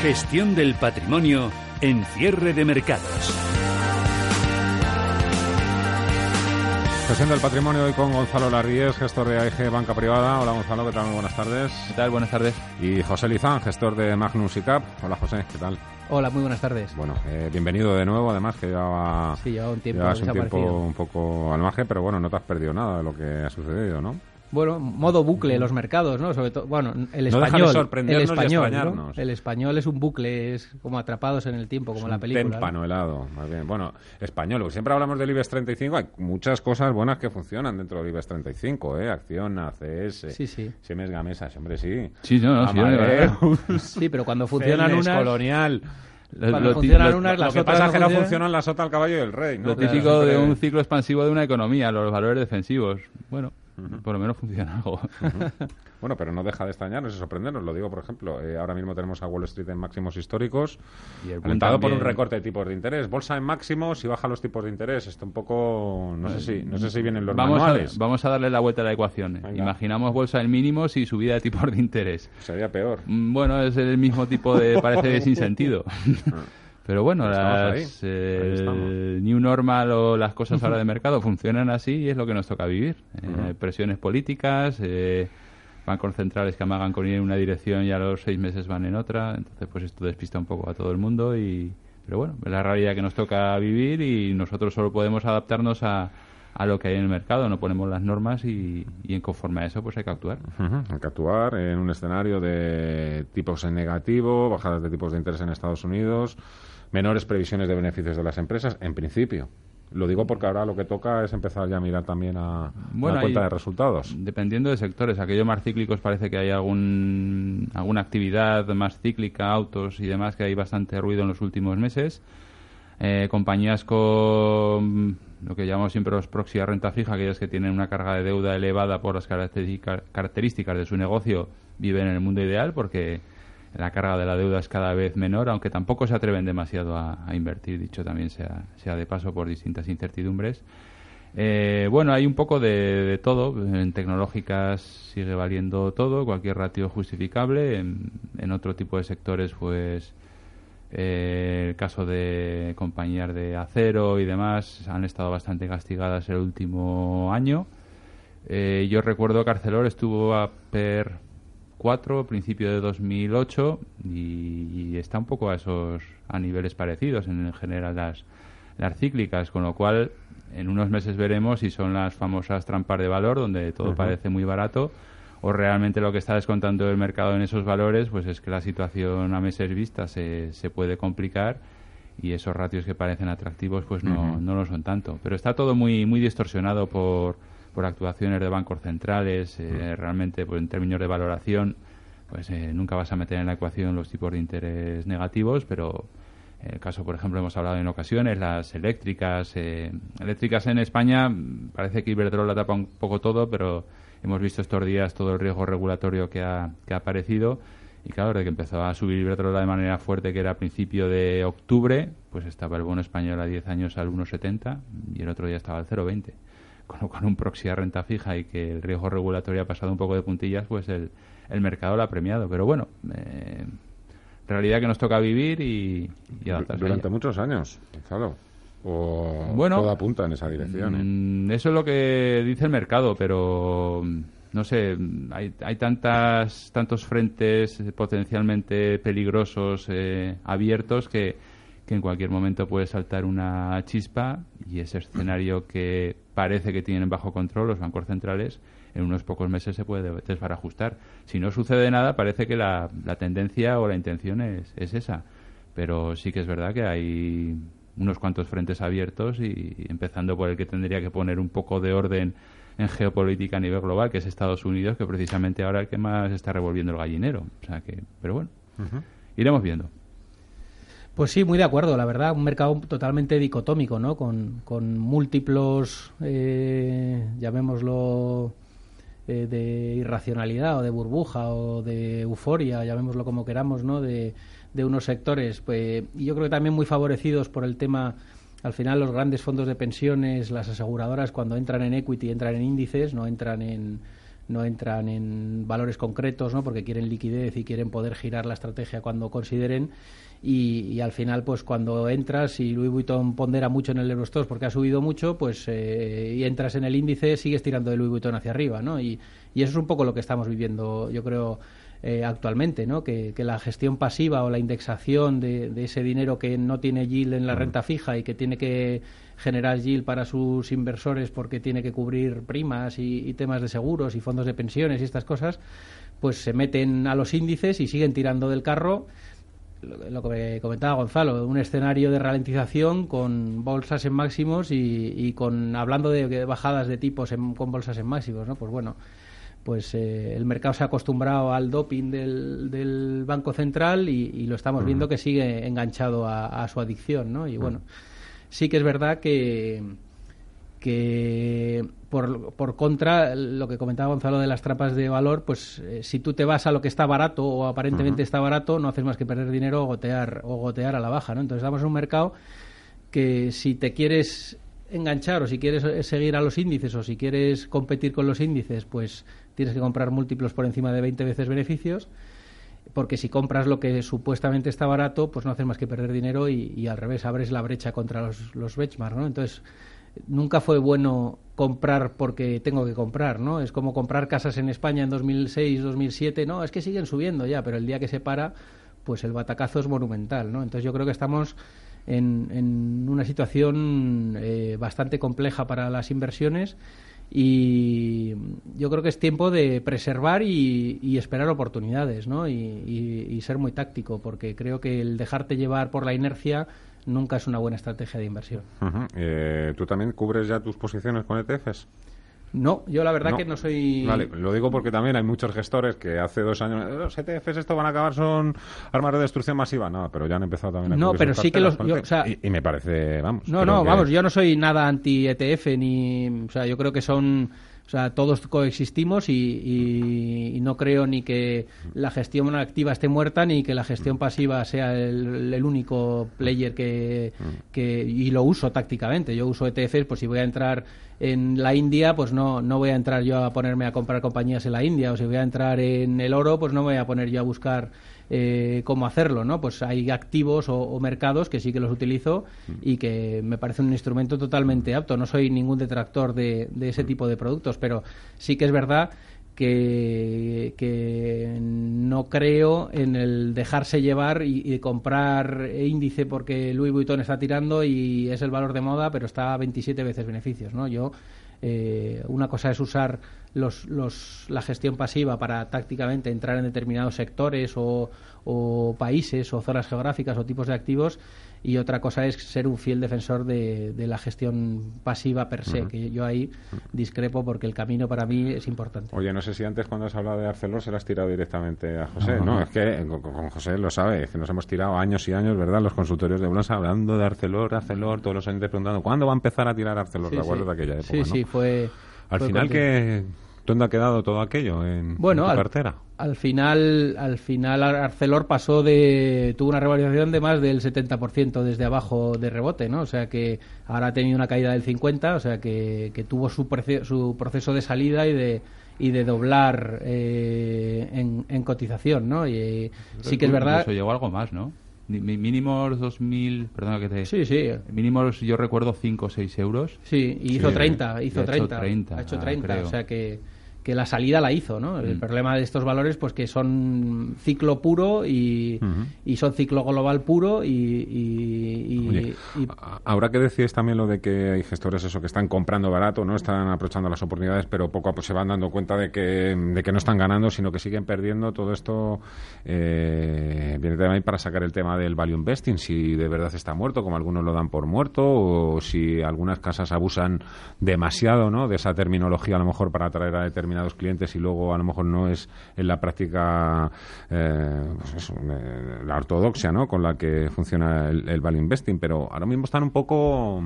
Gestión del patrimonio en cierre de mercados. Gestión del patrimonio hoy con Gonzalo Larríez, gestor de AIG Banca Privada. Hola Gonzalo, ¿qué tal? Muy buenas tardes. ¿Qué tal? Buenas tardes. Y José Lizán, gestor de Magnus y Cap. Hola José, ¿qué tal? Hola, muy buenas tardes. Bueno, eh, bienvenido de nuevo, además que llevaba, sí, llevaba un tiempo, un tiempo un poco al margen, pero bueno, no te has perdido nada de lo que ha sucedido, ¿no? Bueno, modo bucle los mercados, ¿no? Sobre todo, bueno, el español, el español, ¿no? el español es un bucle, es como atrapados en el tiempo, como es la película. Témpano helado, más bien. Bueno, español, porque siempre hablamos del IBEX 35, hay muchas cosas buenas que funcionan dentro del IBEX 35, ¿eh? Acción, ACS, sí, sí. Siemens Gamesa, hombre, sí. Sí, no, no, sí, sí, pero cuando funcionan unas... Colonial. Cuando lo, funcionan lo, unas, lo que pasa es que no funcionan la sota al caballo y el rey. ¿no? Lo típico de un ciclo expansivo de una economía, los valores defensivos. Bueno, por lo menos funciona algo. Bueno, pero no deja de extrañarnos y sorprendernos. Lo digo, por ejemplo, eh, ahora mismo tenemos a Wall Street en máximos históricos, y alentado por un recorte de tipos de interés. Bolsa en máximos y baja los tipos de interés. Esto un poco, no sé si, no sé si vienen los vamos manuales. A, vamos a darle la vuelta a la ecuación. Imaginamos bolsa en mínimos y subida de tipos de interés. Sería peor. Mm, bueno, es el mismo tipo de, parece sin sentido. Pero bueno, las eh, New Normal o las cosas ahora de mercado funcionan así y es lo que nos toca vivir. Eh, presiones políticas, eh, bancos centrales que amagan con ir en una dirección y a los seis meses van en otra. Entonces, pues esto despista un poco a todo el mundo. y Pero bueno, es la realidad que nos toca vivir y nosotros solo podemos adaptarnos a, a lo que hay en el mercado, no ponemos las normas y, y en conforme a eso pues hay que actuar. Hay que actuar en un escenario de tipos en negativo, bajadas de tipos de interés en Estados Unidos, menores previsiones de beneficios de las empresas, en principio. Lo digo porque ahora lo que toca es empezar ya a mirar también a la cuenta de resultados. Dependiendo de sectores, aquellos más cíclicos parece que hay algún, alguna actividad más cíclica, autos y demás, que hay bastante ruido en los últimos meses. Eh, compañías con lo que llamamos siempre los proxy a renta fija, aquellas que tienen una carga de deuda elevada por las características de su negocio, viven en el mundo ideal porque la carga de la deuda es cada vez menor, aunque tampoco se atreven demasiado a, invertir, dicho también sea, sea, de paso por distintas incertidumbres. Eh, bueno, hay un poco de, todo. En tecnológicas sigue valiendo todo, cualquier ratio justificable. En, otro tipo de sectores, pues eh, el caso de compañías de acero y demás han estado bastante castigadas el último año. Eh, yo recuerdo que Arcelor estuvo a per 4, principio de 2008, y, está un poco a esos a niveles parecidos en, general las, las cíclicas, con lo cual en unos meses veremos si son las famosas trampas de valor, donde todo parece muy barato, o realmente lo que está descontando el mercado en esos valores, pues es que la situación a meses vista se, se puede complicar y esos ratios que parecen atractivos pues no, no lo son tanto. Pero está todo muy, muy distorsionado por por actuaciones de bancos centrales, eh, realmente pues, en términos de valoración, pues eh, nunca vas a meter en la ecuación los tipos de interés negativos, pero en el caso, por ejemplo, hemos hablado en ocasiones, las eléctricas. Eh, eléctricas en España, parece que Iberdrola tapa un poco todo, pero hemos visto estos días todo el riesgo regulatorio que ha, que ha aparecido. Y claro, desde que empezó a subir Iberdrola de manera fuerte, que era a principio de octubre, pues estaba el bono español a 10 años al 1,70 y el otro día estaba al 0,20 con lo cual un proxy a renta fija y que el riesgo regulatorio ha pasado un poco de puntillas, pues el, el mercado lo ha premiado. Pero bueno, eh, realidad que nos toca vivir y, y adaptarse. Durante muchos años, Gonzalo. O bueno, todo apunta en esa dirección. ¿eh? Mm, eso es lo que dice el mercado, pero no sé, hay, hay tantas, tantos frentes potencialmente peligrosos eh, abiertos que que en cualquier momento puede saltar una chispa y ese escenario que parece que tienen bajo control los bancos centrales en unos pocos meses se puede desbarajustar. Si no sucede nada, parece que la, tendencia o la intención es, es, esa. Pero sí que es verdad que hay unos cuantos frentes abiertos y empezando por el que tendría que poner un poco de orden en geopolítica a nivel global, que es Estados Unidos, que precisamente ahora el que más está revolviendo el gallinero. O sea que, pero bueno, iremos viendo. Pues sí, muy de acuerdo, la verdad, un mercado totalmente dicotómico, ¿no? Con, con múltiplos, eh, llamémoslo, eh, de irracionalidad o de burbuja o de euforia, llamémoslo como queramos, ¿no? De, de unos sectores, pues, y yo creo que también muy favorecidos por el tema al final los grandes fondos de pensiones, las aseguradoras cuando entran en equity entran en índices, no entran en no entran en valores concretos, ¿no? Porque quieren liquidez y quieren poder girar la estrategia cuando consideren y, al final pues cuando entras y Louis Vuitton pondera mucho en el Eurostox porque ha subido mucho, pues eh, y entras en el índice sigues tirando de Louis Vuitton hacia arriba, ¿no? Y, y eso es un poco lo que estamos viviendo, yo creo eh, actualmente, ¿no? Que, la gestión pasiva o la indexación de, ese dinero que no tiene yield en la renta fija y que tiene que generar yield para sus inversores porque tiene que cubrir primas y, temas de seguros y fondos de pensiones y estas cosas, pues se meten a los índices y siguen tirando del carro lo que comentaba Gonzalo, un escenario de ralentización con bolsas en máximos y, con hablando de, bajadas de tipos con bolsas en máximos, ¿no? Pues bueno, pues eh, el mercado se ha acostumbrado al doping del, Banco Central y, lo estamos viendo que sigue enganchado a, su adicción, ¿no? Y bueno, sí que es verdad que que por, por, contra, lo que comentaba Gonzalo de las trampas de valor, pues eh, si tú te vas a lo que está barato o aparentemente está barato, no haces más que perder dinero o gotear, o gotear a la baja, ¿no? Entonces estamos en un mercado que si te quieres enganchar o si quieres seguir a los índices o si quieres competir con los índices, pues tienes que comprar múltiplos por encima de 20 veces beneficios, porque si compras lo que supuestamente está barato, pues no haces más que perder dinero y, al revés, abres la brecha contra los, los ¿no? Entonces, nunca fue bueno comprar porque tengo que comprar, ¿no? Es como comprar casas en España en 2006, 2007, no, es que siguen subiendo ya, pero el día que se para, pues el batacazo es monumental, ¿no? Entonces yo creo que estamos en, en una situación eh, bastante compleja para las inversiones y yo creo que es tiempo de preservar y, esperar oportunidades, ¿no? Y, ser muy táctico, porque creo que el dejarte llevar por la inercia nunca es una buena estrategia de inversión. Eh, ¿Tú también cubres ya tus posiciones con ETFs? No, yo la verdad que no soy. Vale, lo digo porque también hay muchos gestores que hace dos años. Los ETFs, esto van a acabar, son armas de destrucción masiva. No, pero ya han empezado también a. No, pero sí que los. y, me parece, vamos. No, no, vamos, yo no soy nada anti-ETF, ni. O sea, yo creo que son o sea, todos coexistimos y, no creo ni que la gestión activa esté muerta ni que la gestión pasiva sea el, único player que, Y lo uso tácticamente. Yo uso ETFs, pues si voy a entrar en la India, pues no, no voy a entrar yo a ponerme a comprar compañías en la India. O si voy a entrar en el oro, pues no voy a poner yo a buscar eh, cómo hacerlo, ¿no? Pues hay activos o, mercados que sí que los utilizo y que me parece un instrumento totalmente apto. No soy ningún detractor de, ese tipo de productos, pero sí que es verdad que, no creo en el dejarse llevar y, comprar índice porque Louis Vuitton está tirando y es el valor de moda, pero está a 27 veces beneficios, ¿no? Yo eh, una cosa es usar los, los, la gestión pasiva para tácticamente entrar en determinados sectores o, o países o zonas geográficas o tipos de activos y otra cosa es ser un fiel defensor de, de la gestión pasiva per se, que yo ahí discrepo porque el camino para mí es importante. Oye, no sé si antes cuando has hablado de Arcelor se lo has tirado directamente a José. No, es que con, José lo sabe, es que nos hemos tirado años y años, ¿verdad? Los consultorios de bolsa hablando de Arcelor, Arcelor, todos los años preguntando, ¿cuándo va a empezar a tirar Arcelor? Sí, de aquella época? Sí, sí, fue... Al final, que ¿Dónde ha quedado todo aquello en, bueno, tu cartera? Al, final, al final Arcelor pasó de tuvo una revalorización de más del 70% desde abajo de rebote, ¿no? O sea que ahora ha tenido una caída del 50, o sea que, que tuvo su, su proceso de salida y de y de doblar eh, en, cotización, ¿no? Y sí que es verdad. Eso llegó algo más, ¿no? Mínimos 2.000, perdona que te... Sí, sí. Mínimos yo recuerdo 5 o 6 euros. Sí, y hizo 30, hizo 30. Ha hecho 30, ha hecho 30 o sea que que la salida la hizo, ¿no? El Mm. problema de estos valores, pues que son ciclo puro y, y son ciclo global puro y... y- y- Oye, y- a- ahora que decías también lo de que hay gestores eso que están comprando barato, no están aprovechando las oportunidades, pero poco a poco se van dando cuenta de que, de que no están ganando, sino que siguen perdiendo. Todo esto eh, viene también para sacar el tema del value investing, si de verdad está muerto, como algunos lo dan por muerto, o si algunas casas abusan demasiado, ¿no? De esa terminología a lo mejor para atraer a determinados clientes y luego a lo mejor no es en la práctica eh, pues eso, eh, la ortodoxia, ¿no? Con la que funciona el, el value investing, pero ahora mismo están un poco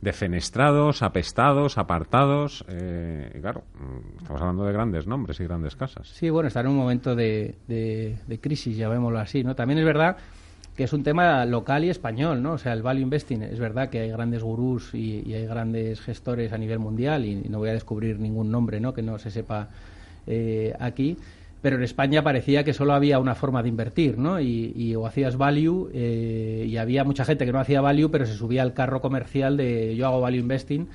defenestrados, apestados, apartados. eh, y claro, estamos hablando de grandes nombres y grandes casas. Sí, bueno, está en un momento de, de- de crisis, llamémoslo así, ¿no? También es verdad que es un tema local y español, ¿no? O sea, el value investing, es verdad que hay grandes gurús y, hay grandes gestores a nivel mundial y, no voy a descubrir ningún nombre, ¿no? Que no se sepa eh, aquí. Pero en España parecía que solo había una forma de invertir, ¿no? Y, y o hacías value eh, y había mucha gente que no hacía value, pero se subía al carro comercial de yo hago value investing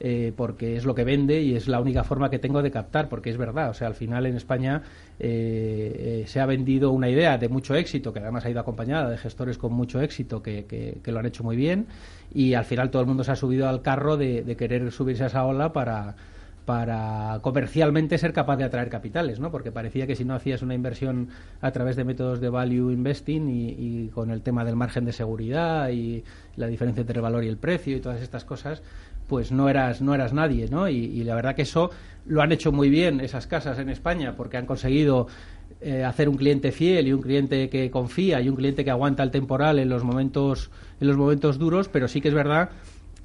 eh, porque es lo que vende y es la única forma que tengo de captar, porque es verdad, o sea, al final en España eh, eh, se ha vendido una idea de mucho éxito, que además ha ido acompañada de gestores con mucho éxito que, que- lo han hecho muy bien, y al final todo el mundo se ha subido al carro de querer subirse a esa ola para para comercialmente ser capaz de atraer capitales, ¿no? Porque parecía que si no hacías una inversión a través de métodos de value investing y, y con el tema del margen de seguridad y la diferencia entre el valor y el precio y todas estas cosas, pues no eras no eras nadie, ¿no? Y, la verdad que eso lo han hecho muy bien esas casas en España porque han conseguido eh, hacer un cliente fiel y un cliente que confía y un cliente que aguanta el temporal en los momentos en los momentos duros, pero sí que es verdad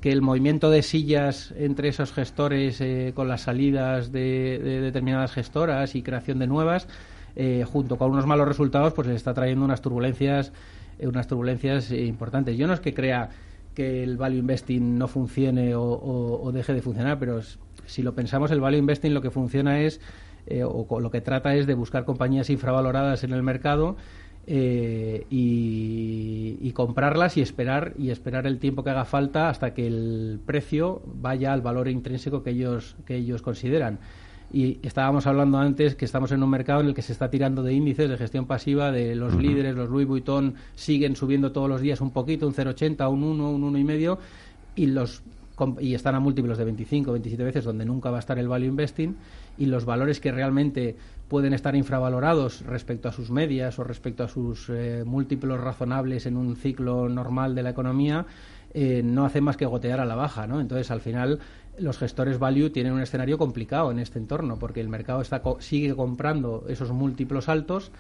que el movimiento de sillas entre esos gestores eh, con las salidas de, de determinadas gestoras y creación de nuevas, eh, junto con unos malos resultados, pues les está trayendo unas turbulencias, eh, unas turbulencias eh, importantes. Yo no es que crea que el value investing no funcione o, deje de funcionar, pero si lo pensamos, el value investing lo que funciona es eh, o lo que trata es de buscar compañías infravaloradas en el mercado eh, y, y comprarlas y esperar y esperar el tiempo que haga falta hasta que el precio vaya al valor intrínseco que ellos que ellos consideran. Y estábamos hablando antes que estamos en un mercado en el que se está tirando de índices de gestión pasiva de los líderes los Louis Vuitton siguen subiendo todos los días un poquito un 0,80 un 1 un 1 y medio y los y están a múltiplos de 25, 27 veces donde nunca va a estar el value investing y los valores que realmente pueden estar infravalorados respecto a sus medias o respecto a sus eh, múltiplos razonables en un ciclo normal de la economía eh, no hacen más que gotear a la baja, ¿no? Entonces, al final, los gestores value tienen un escenario complicado en este entorno porque el mercado está co- sigue comprando esos múltiplos altos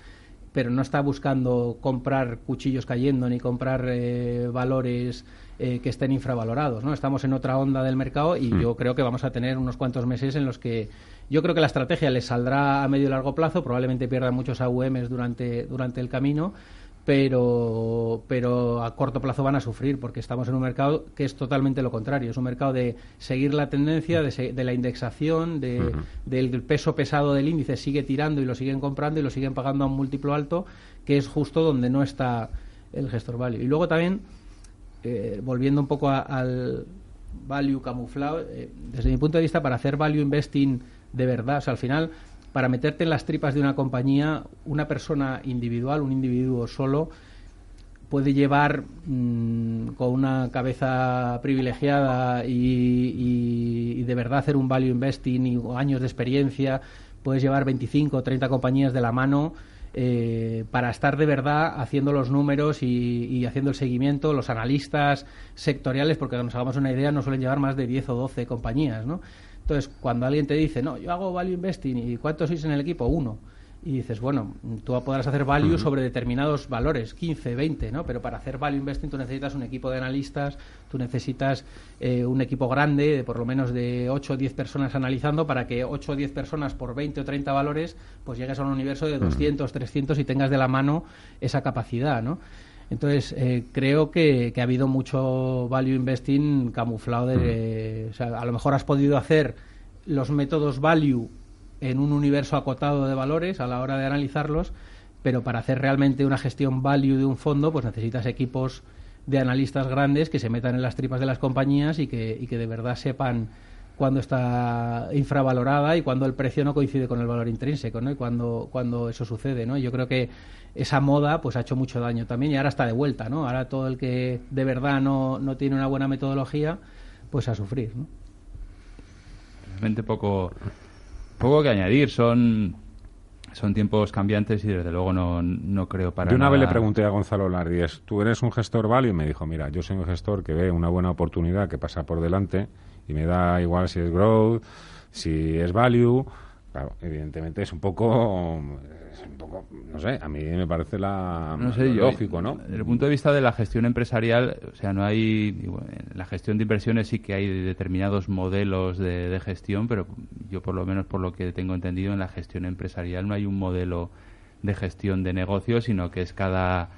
pero no está buscando comprar cuchillos cayendo ni comprar eh, valores eh, que estén infravalorados. ¿no? Estamos en otra onda del mercado y yo creo que vamos a tener unos cuantos meses en los que yo creo que la estrategia les saldrá a medio y largo plazo, probablemente pierdan muchos AUMs durante, durante el camino, pero, pero a corto plazo van a sufrir porque estamos en un mercado que es totalmente lo contrario. Es un mercado de seguir la tendencia, de, se- de la indexación, de, del peso pesado del índice sigue tirando y lo siguen comprando y lo siguen pagando a un múltiplo alto, que es justo donde no está el gestor value. Y luego también, eh, volviendo un poco a- al value camuflado, eh, desde mi punto de vista, para hacer value investing de verdad, o sea, al final, para meterte en las tripas de una compañía, una persona individual, un individuo solo, puede llevar mm, con una cabeza privilegiada y, y- y de verdad hacer un value investing y años de experiencia, puedes llevar 25 o 30 compañías de la mano eh, para estar de verdad haciendo los números y, y haciendo el seguimiento, los analistas sectoriales, porque nos hagamos una idea, no suelen llevar más de 10 o 12 compañías, ¿no? Entonces, cuando alguien te dice, no, yo hago value investing, ¿y cuántos sois en el equipo? Uno. Y dices, bueno, tú podrás hacer value sobre determinados valores, 15, 20, ¿no? Pero para hacer value investing tú necesitas un equipo de analistas, tú necesitas eh, un equipo grande, de por lo menos de 8 o 10 personas analizando, para que 8 o 10 personas por 20 o 30 valores, pues llegues a un universo de 200, 300 y tengas de la mano esa capacidad, ¿no? Entonces, eh, creo que, que ha habido mucho value investing camuflado de... O sea, a lo mejor has podido hacer los métodos value en un universo acotado de valores a la hora de analizarlos, pero para hacer realmente una gestión value de un fondo, pues necesitas equipos de analistas grandes que se metan en las tripas de las compañías y que, y que de verdad sepan cuando está infravalorada y cuando el precio no coincide con el valor intrínseco, ¿no? Y cuando, cuando eso sucede, ¿no? Yo creo que esa moda pues ha hecho mucho daño también y ahora está de vuelta, ¿no? Ahora todo el que de verdad no, no tiene una buena metodología, pues a sufrir, ¿no? Realmente poco, poco que añadir. Son son tiempos cambiantes y desde luego no, no creo para Yo una nada... vez le pregunté a Gonzalo Lardies, ¿tú eres un gestor value? Y me dijo, mira, yo soy un gestor que ve una buena oportunidad que pasa por delante y me da igual si es growth, si es value. Claro, evidentemente es un poco, es un poco, no sé, a mí me parece la no sé, yo, lógico, ¿no? Desde el punto de vista de la gestión empresarial, o sea, no hay. digo, en la gestión de inversiones sí que hay determinados modelos de, de gestión, pero yo, por lo menos, por lo que tengo entendido, en la gestión empresarial no hay un modelo de gestión de negocios, sino que es cada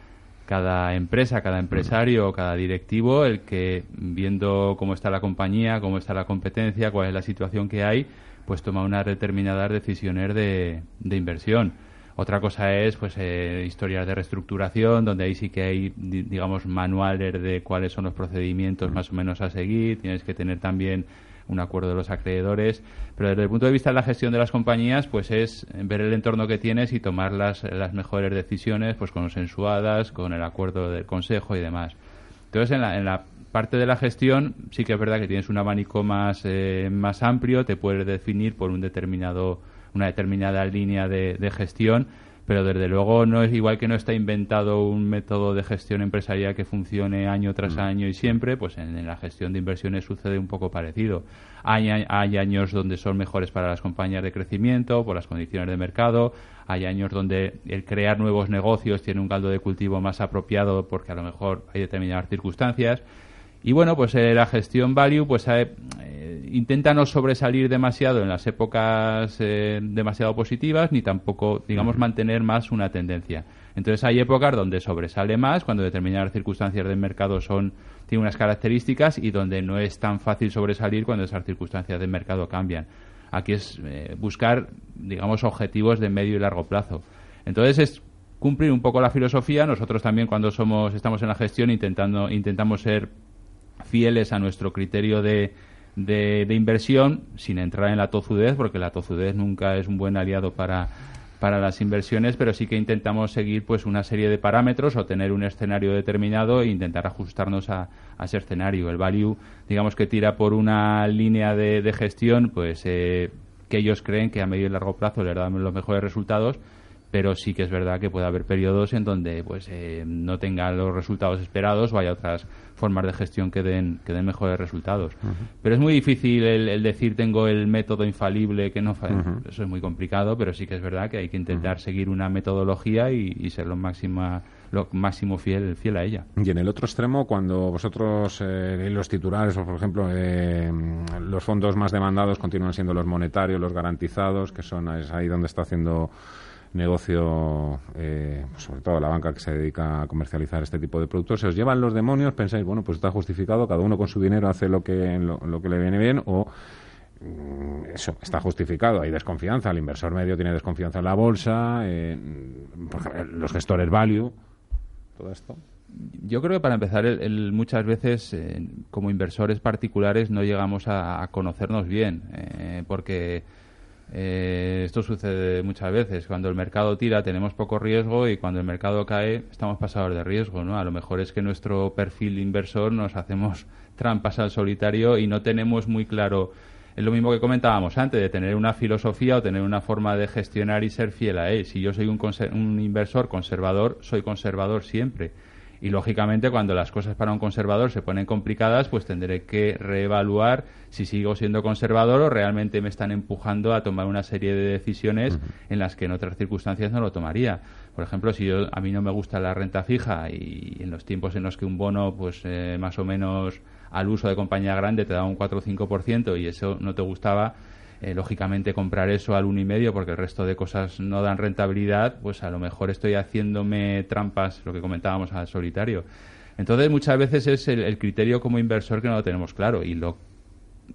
cada empresa, cada empresario, cada directivo, el que viendo cómo está la compañía, cómo está la competencia, cuál es la situación que hay, pues toma unas determinadas decisiones de, de inversión. Otra cosa es pues eh, historias de reestructuración, donde ahí sí que hay, di- digamos, manuales de cuáles son los procedimientos más o menos a seguir. Tienes que tener también un acuerdo de los acreedores. Pero desde el punto de vista de la gestión de las compañías, pues es ver el entorno que tienes y tomar las, las mejores decisiones, pues consensuadas, con el acuerdo del consejo y demás. Entonces, en la, en la parte de la gestión, sí que es verdad que tienes un abanico más, eh, más amplio, te puedes definir por un determinado, una determinada línea de, de gestión, pero desde luego no es igual que no está inventado un método de gestión empresarial que funcione año tras año y siempre, pues en, en la gestión de inversiones sucede un poco parecido. Hay, hay años donde son mejores para las compañías de crecimiento, por las condiciones de mercado, hay años donde el crear nuevos negocios tiene un caldo de cultivo más apropiado porque a lo mejor hay determinadas circunstancias. Y bueno, pues eh, la gestión value pues eh, intenta no sobresalir demasiado en las épocas eh, demasiado positivas ni tampoco, digamos, mantener más una tendencia. Entonces hay épocas donde sobresale más, cuando determinadas circunstancias del mercado son tienen unas características y donde no es tan fácil sobresalir cuando esas circunstancias del mercado cambian. Aquí es eh, buscar, digamos, objetivos de medio y largo plazo. Entonces es cumplir un poco la filosofía. Nosotros también cuando somos estamos en la gestión intentando intentamos ser fieles a nuestro criterio de, de, inversión sin entrar en la tozudez, porque la tozudez nunca es un buen aliado para, para las inversiones, pero sí que intentamos seguir pues una serie de parámetros o tener un escenario determinado e intentar ajustarnos a, ese escenario. El value, digamos que tira por una línea de, de gestión, pues eh, que ellos creen que a medio y largo plazo les dan los mejores resultados, pero sí que es verdad que puede haber periodos en donde pues eh, no tenga los resultados esperados o haya otras formas de gestión que den, que den mejores resultados. Pero es muy difícil el, el decir tengo el método infalible que no fa- eso es muy complicado, pero sí que es verdad que hay que intentar seguir una metodología y, y ser lo máxima lo máximo fiel fiel a ella. Y en el otro extremo, cuando vosotros eh, los titulares, o por ejemplo, eh, los fondos más demandados continúan siendo los monetarios, los garantizados, que son es ahí donde está haciendo negocio, eh, sobre todo la banca que se dedica a comercializar este tipo de productos, se os llevan los demonios, pensáis, bueno, pues está justificado, cada uno con su dinero hace lo que, lo, lo que le viene bien, o mm, eso está justificado, hay desconfianza, el inversor medio tiene desconfianza en la bolsa, eh, los gestores value, todo esto. Yo creo que para empezar, el, el- muchas veces eh, como inversores particulares no llegamos a, a conocernos bien, eh, porque eh, esto sucede muchas veces. Cuando el mercado tira tenemos poco riesgo y cuando el mercado cae estamos pasados de riesgo. ¿no? A lo mejor es que nuestro perfil inversor nos hacemos trampas al solitario y no tenemos muy claro. Es lo mismo que comentábamos antes, de tener una filosofía o tener una forma de gestionar y ser fiel a él. Si yo soy un, un inversor conservador, soy conservador siempre. Y lógicamente cuando las cosas para un conservador se ponen complicadas, pues tendré que reevaluar si sigo siendo conservador o realmente me están empujando a tomar una serie de decisiones en las que en otras circunstancias no lo tomaría. Por ejemplo, si yo, a mí no me gusta la renta fija y en los tiempos en los que un bono, pues eh, más o menos al uso de compañía grande te da un 4 o 5% y eso no te gustaba, eh, lógicamente comprar eso al uno y medio porque el resto de cosas no dan rentabilidad, pues a lo mejor estoy haciéndome trampas, lo que comentábamos al solitario. Entonces muchas veces es el criterio como inversor que no lo tenemos claro y lo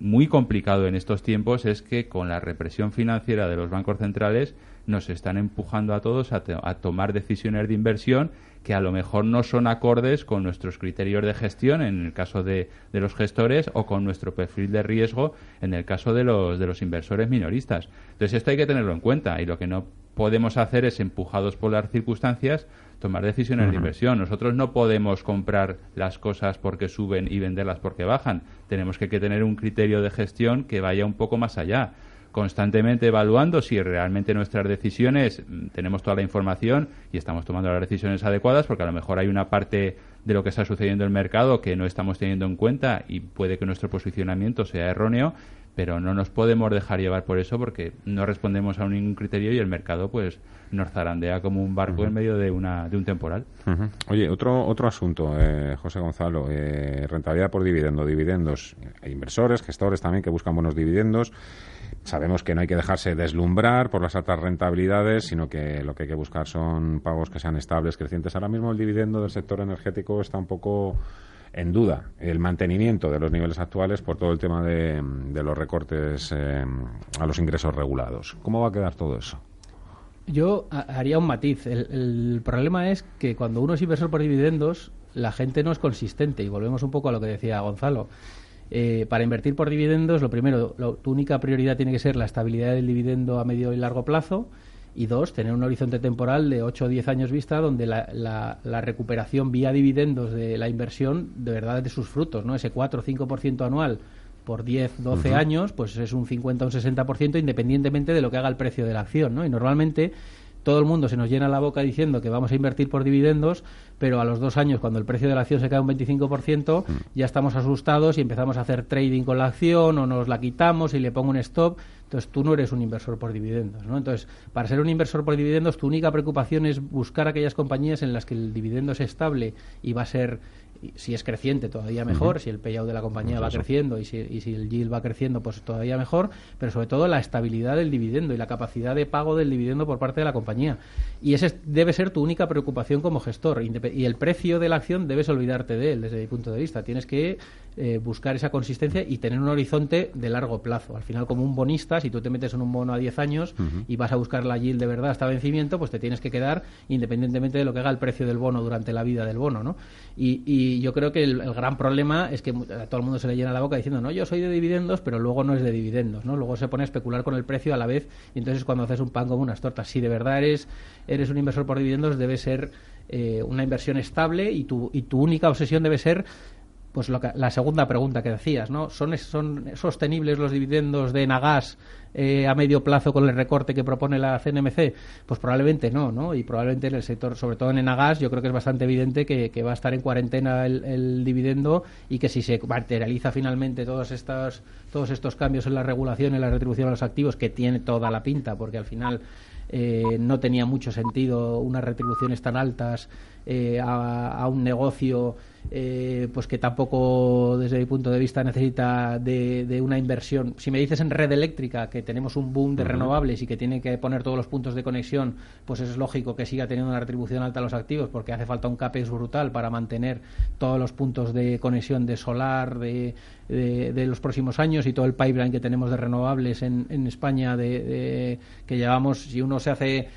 muy complicado en estos tiempos es que con la represión financiera de los bancos centrales nos están empujando a todos a, tomar decisiones de inversión que a lo mejor no son acordes con nuestros criterios de gestión en el caso de, de, los gestores o con nuestro perfil de riesgo en el caso de los, de los inversores minoristas. Entonces esto hay que tenerlo en cuenta y lo que no podemos hacer es, empujados por las circunstancias, tomar decisiones de inversión. Nosotros no podemos comprar las cosas porque suben y venderlas porque bajan. Tenemos que, tener un criterio de gestión que vaya un poco más allá constantemente evaluando si realmente nuestras decisiones mm, tenemos toda la información y estamos tomando las decisiones adecuadas, porque a lo mejor hay una parte de lo que está sucediendo en el mercado que no estamos teniendo en cuenta y puede que nuestro posicionamiento sea erróneo pero no nos podemos dejar llevar por eso porque no respondemos a ningún criterio y el mercado pues nos zarandea como un barco en medio de una de un temporal. Oye, otro otro asunto, eh, José Gonzalo, eh, rentabilidad por dividendo, dividendos, hay inversores, gestores también que buscan buenos dividendos. Sabemos que no hay que dejarse deslumbrar por las altas rentabilidades, sino que lo que hay que buscar son pagos que sean estables, crecientes. Ahora mismo el dividendo del sector energético está un poco en duda el mantenimiento de los niveles actuales por todo el tema de, los recortes eh, a los ingresos regulados. ¿Cómo va a quedar todo eso? Yo haría un matiz. El, problema es que cuando uno es inversor por dividendos, la gente no es consistente. Y volvemos un poco a lo que decía Gonzalo. Eh, para invertir por dividendos, lo primero, tu única prioridad tiene que ser la estabilidad del dividendo a medio y largo plazo y dos, tener un horizonte temporal de 8 o 10 años vista donde la, la, recuperación vía dividendos de la inversión de verdad de sus frutos, ¿no? Ese 4 o 5% anual por 10, 12 años, pues es un 50 o un 60% independientemente de lo que haga el precio de la acción, ¿no? Y normalmente todo el mundo se nos llena la boca diciendo que vamos a invertir por dividendos, pero a los dos años, cuando el precio de la acción se cae un 25%, mm. ya estamos asustados y empezamos a hacer trading con la acción o nos la quitamos y le pongo un stop. Entonces tú no eres un inversor por dividendos. ¿no? Entonces, para ser un inversor por dividendos, tu única preocupación es buscar aquellas compañías en las que el dividendo es estable y va a ser si es creciente todavía mejor, si el payout de la compañía va creciendo y si, y si, el yield va creciendo pues todavía mejor, pero sobre todo la estabilidad del dividendo y la capacidad de pago del dividendo por parte de la compañía. Y ese debe ser tu única preocupación como gestor y el precio de la acción debes olvidarte de él desde mi punto de vista. Tienes que eh, buscar esa consistencia y tener un horizonte de largo plazo. Al final como un bonista, si tú te metes en un bono a 10 años y vas a buscar la yield de verdad hasta vencimiento, pues te tienes que quedar independientemente de lo que haga el precio del bono durante la vida del bono, ¿no? Y, y yo creo que el, gran problema es que a todo el mundo se le llena la boca diciendo, no, yo soy de dividendos, pero luego no es de dividendos, ¿no? Luego se pone a especular con el precio a la vez y entonces cuando haces un pan como unas tortas. Si de verdad eres, eres un inversor por dividendos, debe ser eh, una inversión estable y tu, y tu única obsesión debe ser pues la segunda pregunta que decías, ¿no? ¿Son, son sostenibles los dividendos de Nagas eh, a medio plazo con el recorte que propone la CNMC? Pues probablemente no, ¿no? Y probablemente en el sector, sobre todo en Enagas, yo creo que es bastante evidente que, va a estar en cuarentena el, dividendo y que si se materializa finalmente todos estos, todos estos cambios en la regulación y la retribución a los activos, que tiene toda la pinta, porque al final eh, no tenía mucho sentido unas retribuciones tan altas eh, a, un negocio eh, pues que tampoco desde mi punto de vista necesita de, una inversión. Si me dices en red eléctrica que tenemos un boom de renovables y que tiene que poner todos los puntos de conexión, pues es lógico que siga teniendo una retribución alta a los activos porque hace falta un CAPEX brutal para mantener todos los puntos de conexión de solar de, de, los próximos años y todo el pipeline que tenemos de renovables en, en España de, que llevamos, si uno se hace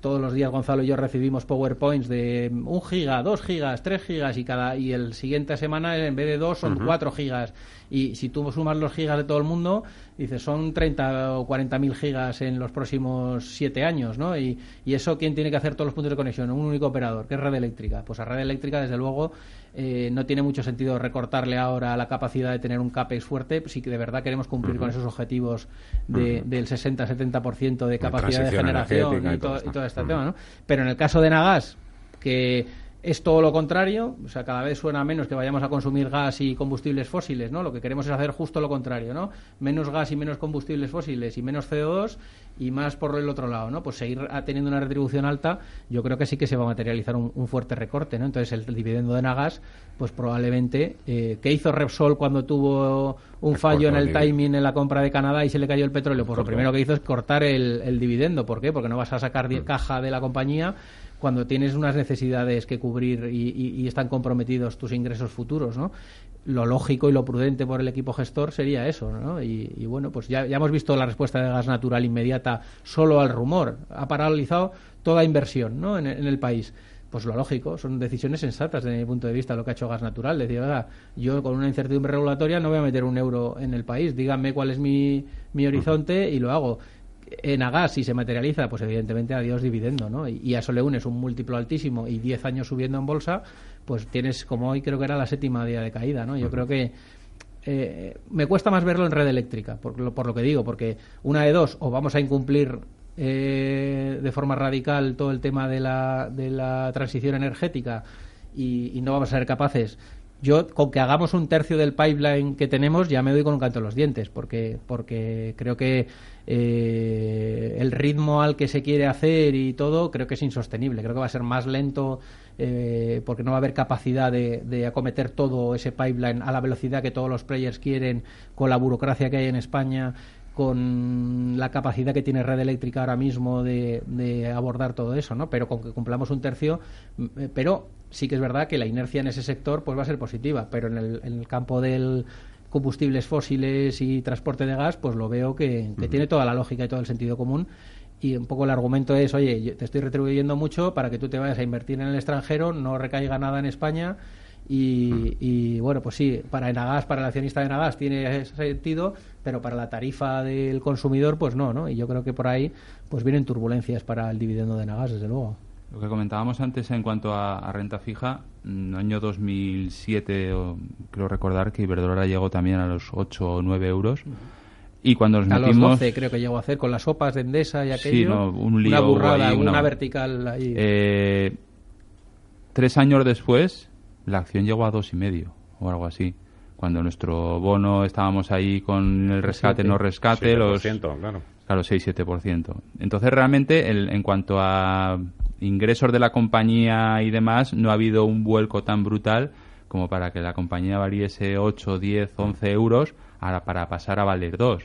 todos los días Gonzalo y yo recibimos PowerPoints de un giga, dos gigas, tres gigas y cada y el siguiente semana en vez de dos son cuatro gigas y si tú sumas los gigas de todo el mundo dices son 30 o 40 mil gigas en los próximos siete años, ¿no? Y, y, eso quién tiene que hacer todos los puntos de conexión, un único operador, que es red eléctrica. Pues a red eléctrica desde luego eh, no tiene mucho sentido recortarle ahora la capacidad de tener un CAPEX fuerte si de verdad queremos cumplir con esos objetivos de, del 60-70% de capacidad de generación y, todo, este tema. ¿no? Pero en el caso de Nagas, que es todo lo contrario, o sea, cada vez suena menos que vayamos a consumir gas y combustibles fósiles, ¿no? Lo que queremos es hacer justo lo contrario, ¿no? Menos gas y menos combustibles fósiles y menos CO2 y más por el otro lado, ¿no? Pues seguir teniendo una retribución alta, yo creo que sí que se va a materializar un, fuerte recorte, ¿no? Entonces el, dividendo de Nagas, pues probablemente, eh, ¿qué hizo Repsol cuando tuvo un fallo en el timing en la compra de Canadá y se le cayó el petróleo? Pues lo primero que hizo es cortar el, dividendo, ¿por qué? Porque no vas a sacar mm. caja de la compañía cuando tienes unas necesidades que cubrir y, están comprometidos tus ingresos futuros, ¿no? lo lógico y lo prudente por el equipo gestor sería eso, ¿no? Y, bueno, pues ya, ya, hemos visto la respuesta de gas natural inmediata solo al rumor. Ha paralizado toda inversión, ¿no? En, el país. Pues lo lógico, son decisiones sensatas desde mi punto de vista lo que ha hecho Gas Natural. Decir, yo con una incertidumbre regulatoria no voy a meter un euro en el país. Díganme cuál es mi, mi horizonte y lo hago en Agas, si se materializa, pues evidentemente adiós dividendo, ¿no? Y, a eso le unes un múltiplo altísimo y 10 años subiendo en bolsa, pues tienes, como hoy creo que era la séptima día de caída, ¿no? Yo creo que eh, me cuesta más verlo en red eléctrica, por lo, por lo que digo, porque una de dos, o vamos a incumplir eh, de forma radical todo el tema de la, de la transición energética y, y no vamos a ser capaces yo con que hagamos un tercio del pipeline que tenemos ya me doy con un canto en los dientes porque porque creo que eh, el ritmo al que se quiere hacer y todo creo que es insostenible. Creo que va a ser más lento eh, porque no va a haber capacidad de, de, acometer todo ese pipeline a la velocidad que todos los players quieren con la burocracia que hay en España con la capacidad que tiene Red Eléctrica ahora mismo de, de, abordar todo eso, ¿no? Pero con que cumplamos un tercio, eh, pero sí que es verdad que la inercia en ese sector pues va a ser positiva, pero en el, en el campo del combustibles fósiles y transporte de gas, pues lo veo que, tiene toda la lógica y todo el sentido común. Y un poco el argumento es, oye, te estoy retribuyendo mucho para que tú te vayas a invertir en el extranjero, no recaiga nada en España. Y, y bueno, pues sí, para Enagas, para el accionista de Enagas tiene sentido, pero para la tarifa del consumidor, pues no, ¿no? Y yo creo que por ahí pues vienen turbulencias para el dividendo de Enagas, desde luego. Lo que comentábamos antes en cuanto a, renta fija, en el año 2007 creo recordar que Iberdrola llegó también a los 8 o 9 euros. Y cuando nos a metimos... los 12 creo que llegó a hacer con las sopas de Endesa y aquello. Sí, un lío una burrada, una... vertical ahí. Eh, tres años después, la acción llegó a dos y medio o algo así. Cuando nuestro bono estábamos ahí con el rescate, no rescate, los... Claro, claro 6-7%. Entonces, realmente, el, en cuanto a ingresos de la compañía y demás, no ha habido un vuelco tan brutal como para que la compañía valiese 8, 10, 11 euros ahora para pasar a valer 2.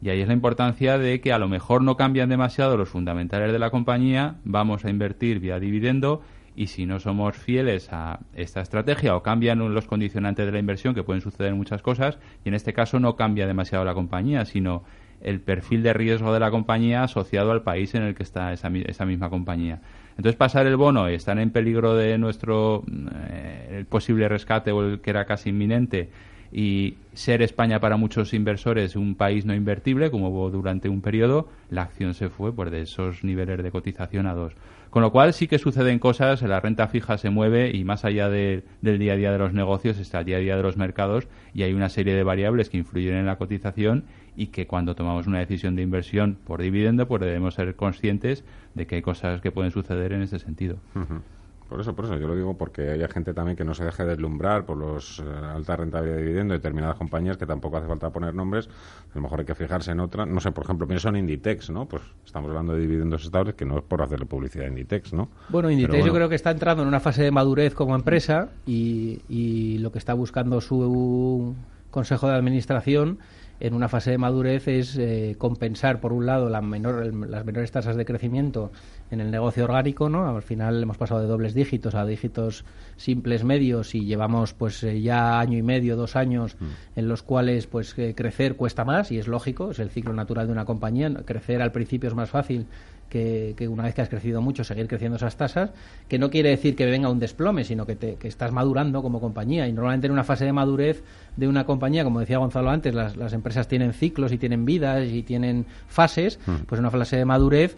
Y ahí es la importancia de que a lo mejor no cambian demasiado los fundamentales de la compañía, vamos a invertir vía dividendo y si no somos fieles a esta estrategia o cambian los condicionantes de la inversión, que pueden suceder muchas cosas, y en este caso no cambia demasiado la compañía, sino el perfil de riesgo de la compañía asociado al país en el que está esa, esa misma compañía. Entonces pasar el bono y estar en peligro de nuestro eh, el posible rescate o el que era casi inminente y ser España para muchos inversores un país no invertible, como hubo durante un periodo, la acción se fue por de esos niveles de cotización a dos. Con lo cual sí que suceden cosas, la renta fija se mueve y más allá del día a día de los negocios está el día a día de los mercados y hay una serie de variables que influyen en la cotización y que cuando tomamos una decisión de inversión por dividendo pues debemos ser conscientes de que hay cosas que pueden suceder en ese sentido. Por eso, por eso, yo lo digo porque hay gente también que no se deje deslumbrar por los eh, alta rentabilidad de dividendo de determinadas compañías que tampoco hace falta poner nombres. A lo mejor hay que fijarse en otra. No sé, por ejemplo, pienso en Inditex, ¿no? Pues estamos hablando de dividendos estables que no es por hacerle publicidad a Inditex, ¿no? Bueno, Inditex yo creo que está entrando en una fase de madurez como empresa y, y lo que está buscando su consejo de administración en una fase de madurez es eh, compensar, por un lado, la menor, las menores tasas de crecimiento en el negocio orgánico, ¿no? Al final hemos pasado de dobles dígitos a dígitos simples medios y llevamos pues eh, ya año y medio, dos años mm. en los cuales pues eh, crecer cuesta más y es lógico, es el ciclo natural de una compañía. Crecer al principio es más fácil que, una vez que has crecido mucho seguir creciendo esas tasas, que no quiere decir que venga un desplome, sino que, te, que estás madurando como compañía. Y normalmente en una fase de madurez de una compañía, como decía Gonzalo antes, las, las empresas tienen ciclos y tienen vidas y tienen fases, mm. pues en una fase de madurez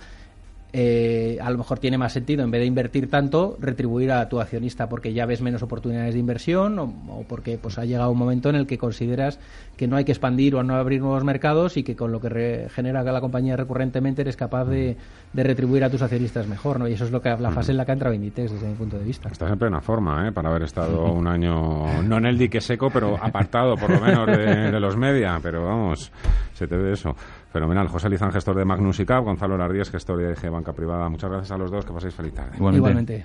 eh, a lo mejor tiene más sentido, en vez de invertir tanto, retribuir a tu accionista porque ya ves menos oportunidades de inversión o, porque pues ha llegado un momento en el que consideras que no hay que expandir o no abrir nuevos mercados y que con lo que genera la compañía recurrentemente eres capaz de, retribuir a tus accionistas mejor, ¿no? Y eso es lo que la fase en la que entra Inditex desde mi punto de vista. Estás en plena forma, ¿eh? Para haber estado un año, no en el dique seco, pero apartado por lo menos de, de los media, pero vamos, se te ve eso. Fenomenal. José Lizán, gestor de Magnus y Cap, Gonzalo Lardíez, gestor de IG Banca Privada. Muchas gracias a los dos. Que paséis feliz tarde. Igualmente.